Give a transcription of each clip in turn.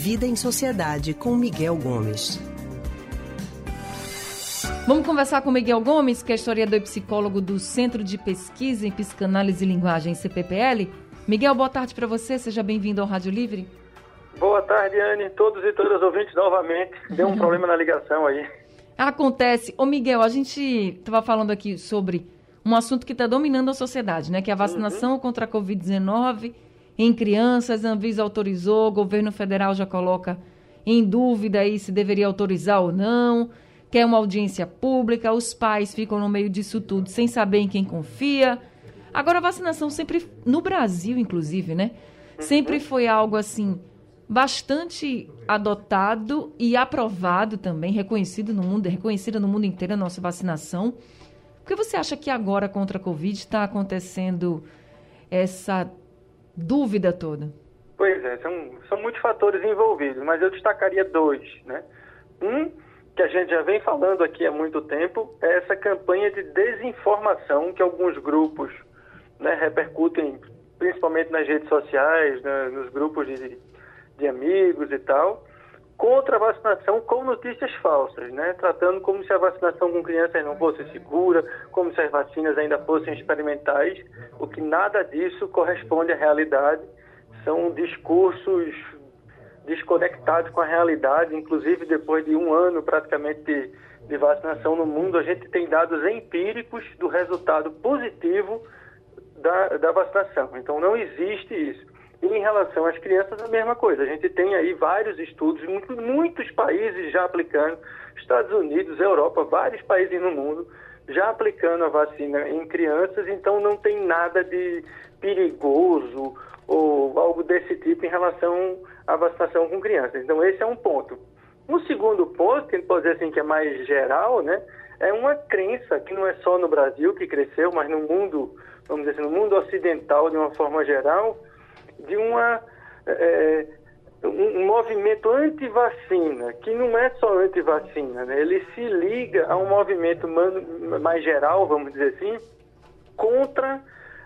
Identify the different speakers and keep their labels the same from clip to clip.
Speaker 1: Vida em Sociedade com Miguel Gomes.
Speaker 2: Vamos conversar com Miguel Gomes, que é historiador e psicólogo do Centro de Pesquisa em Psicanálise e Linguagem, CPPL. Miguel, boa tarde para você, seja bem-vindo ao Rádio Livre.
Speaker 3: Boa tarde, Anne, todos e todas ouvintes novamente. Deu um problema na ligação aí.
Speaker 2: Acontece. Ô, Miguel, a gente estava falando aqui sobre um assunto que está dominando a sociedade, né? Que é a vacinação uhum. contra a Covid-19 em crianças. A Anvisa autorizou, o governo federal já coloca em dúvida aí se deveria autorizar ou não quer uma audiência pública, os pais ficam no meio disso tudo sem saber em quem confia. Agora, a vacinação sempre, no Brasil, inclusive, né? Sempre uhum. foi algo assim, bastante adotado e aprovado também, reconhecido no mundo, reconhecida no mundo inteiro a nossa vacinação. Por que você acha que agora contra a Covid está acontecendo essa dúvida toda?
Speaker 3: Pois é, são, são muitos fatores envolvidos, mas eu destacaria dois, né? Um que a gente já vem falando aqui há muito tempo é essa campanha de desinformação que alguns grupos né, repercutem, principalmente nas redes sociais, né, nos grupos de, de amigos e tal, contra a vacinação com notícias falsas, né? tratando como se a vacinação com crianças não fosse segura, como se as vacinas ainda fossem experimentais, o que nada disso corresponde à realidade. São discursos desconectados com a realidade, inclusive depois de um ano praticamente de, de vacinação no mundo, a gente tem dados empíricos do resultado positivo da, da vacinação. Então não existe isso. E em relação às crianças, a mesma coisa. A gente tem aí vários estudos, muitos, países já aplicando, Estados Unidos, Europa, vários países no mundo já aplicando a vacina em crianças, então não tem nada de perigoso ou algo desse tipo em relação à vacinação com crianças. Então esse é um ponto. Um segundo ponto, que a gente pode dizer assim que é mais geral, né, é uma crença que não é só no Brasil que cresceu, mas no mundo, vamos dizer assim, no mundo ocidental de uma forma geral, de uma é, um, um movimento anti-vacina, que não é só anti-vacina, né? ele se liga a um movimento mais geral, vamos dizer assim, contra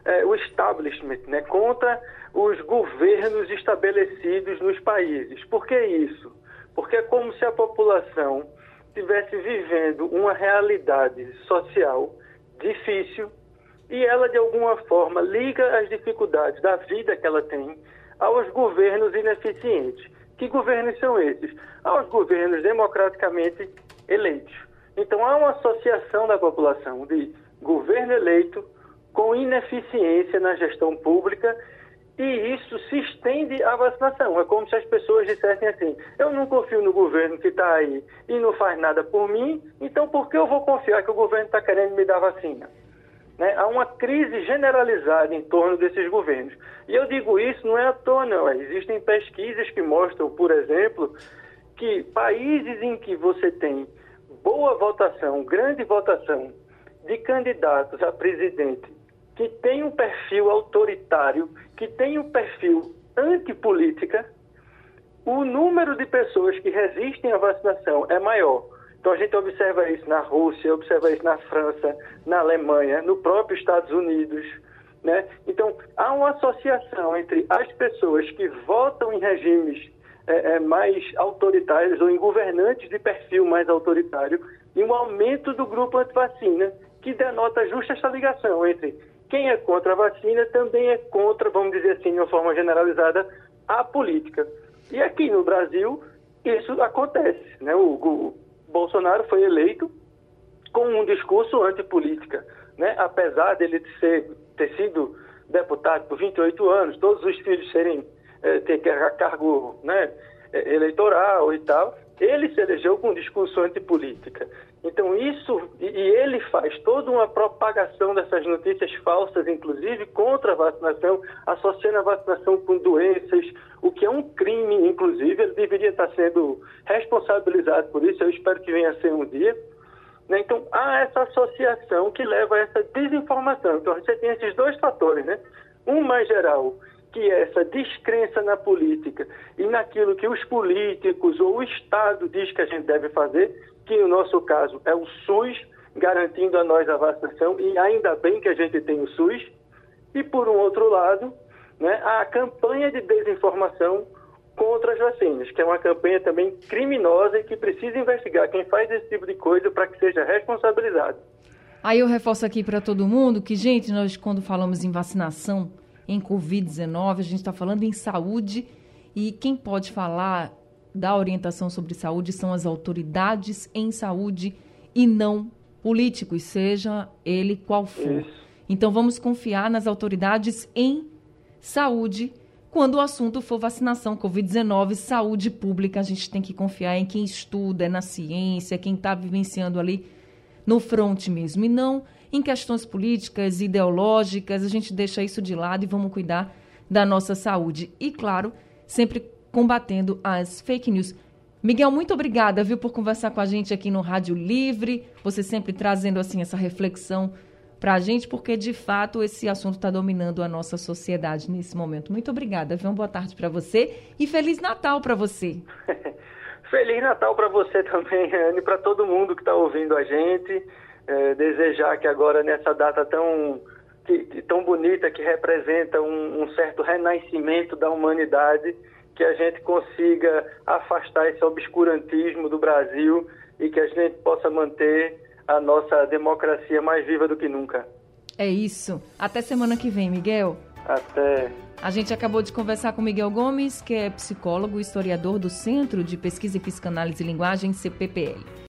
Speaker 3: é, o establishment, né? contra os governos estabelecidos nos países. Por que isso? Porque é como se a população estivesse vivendo uma realidade social difícil e ela, de alguma forma, liga as dificuldades da vida que ela tem aos governos ineficientes. Que governos são esses? Aos governos democraticamente eleitos. Então há uma associação da população de governo eleito com ineficiência na gestão pública e isso se estende à vacinação. É como se as pessoas dissessem assim: eu não confio no governo que está aí e não faz nada por mim, então por que eu vou confiar que o governo está querendo me dar vacina? Né? Há uma crise generalizada em torno desses governos. E eu digo isso não é à toa, não. É, existem pesquisas que mostram, por exemplo, que países em que você tem boa votação, grande votação de candidatos a presidente que tem um perfil autoritário, que tem um perfil antipolítica, o número de pessoas que resistem à vacinação é maior. Então a gente observa isso na Rússia, observa isso na França, na Alemanha, no próprio Estados Unidos. Né? Então há uma associação entre as pessoas que votam em regimes é, é, mais autoritários ou em governantes de perfil mais autoritário e um aumento do grupo anti-vacina, que denota justa essa ligação entre quem é contra a vacina também é contra, vamos dizer assim, de uma forma generalizada, a política. E aqui no Brasil, isso acontece. Né? O, o Bolsonaro foi eleito com um discurso antipolítica, né? apesar dele ser, ter sido deputado por 28 anos, todos os filhos serem é, ter cargo né, eh, eleitoral e tal, ele se elegeu com um discurso antipolítica. Então isso, e ele faz toda uma propagação dessas notícias falsas, inclusive contra a vacinação, associando a vacinação com doenças, o que é um crime, inclusive, ele deveria estar sendo responsabilizado por isso, eu espero que venha a ser um dia. Né? Então há essa associação que leva a essa desinformação. Então você tem esses dois fatores, né? Um mais geral, que essa descrença na política e naquilo que os políticos ou o Estado diz que a gente deve fazer, que no nosso caso é o SUS, garantindo a nós a vacinação, e ainda bem que a gente tem o SUS. E por um outro lado, né, a campanha de desinformação contra as vacinas, que é uma campanha também criminosa e que precisa investigar quem faz esse tipo de coisa para que seja responsabilizado.
Speaker 2: Aí eu reforço aqui para todo mundo que, gente, nós quando falamos em vacinação, em Covid-19, a gente está falando em saúde e quem pode falar da orientação sobre saúde são as autoridades em saúde e não políticos, seja ele qual for. Isso. Então vamos confiar nas autoridades em saúde quando o assunto for vacinação, Covid-19, saúde pública, a gente tem que confiar em quem estuda, na ciência, quem está vivenciando ali no front mesmo, e não em questões políticas, ideológicas, a gente deixa isso de lado e vamos cuidar da nossa saúde. E, claro, sempre combatendo as fake news. Miguel, muito obrigada, viu, por conversar com a gente aqui no Rádio Livre, você sempre trazendo, assim, essa reflexão para a gente, porque de fato esse assunto está dominando a nossa sociedade nesse momento. Muito obrigada, viu? Uma boa tarde para você e Feliz Natal para você.
Speaker 3: Feliz Natal para você também, Anne, para todo mundo que está ouvindo a gente. É, desejar que agora, nessa data tão, que, tão bonita, que representa um, um certo renascimento da humanidade, que a gente consiga afastar esse obscurantismo do Brasil e que a gente possa manter a nossa democracia mais viva do que nunca.
Speaker 2: É isso. Até semana que vem, Miguel.
Speaker 3: Até.
Speaker 2: A gente acabou de conversar com Miguel Gomes, que é psicólogo e historiador do Centro de Pesquisa e Psicanálise e Linguagem, CPPL.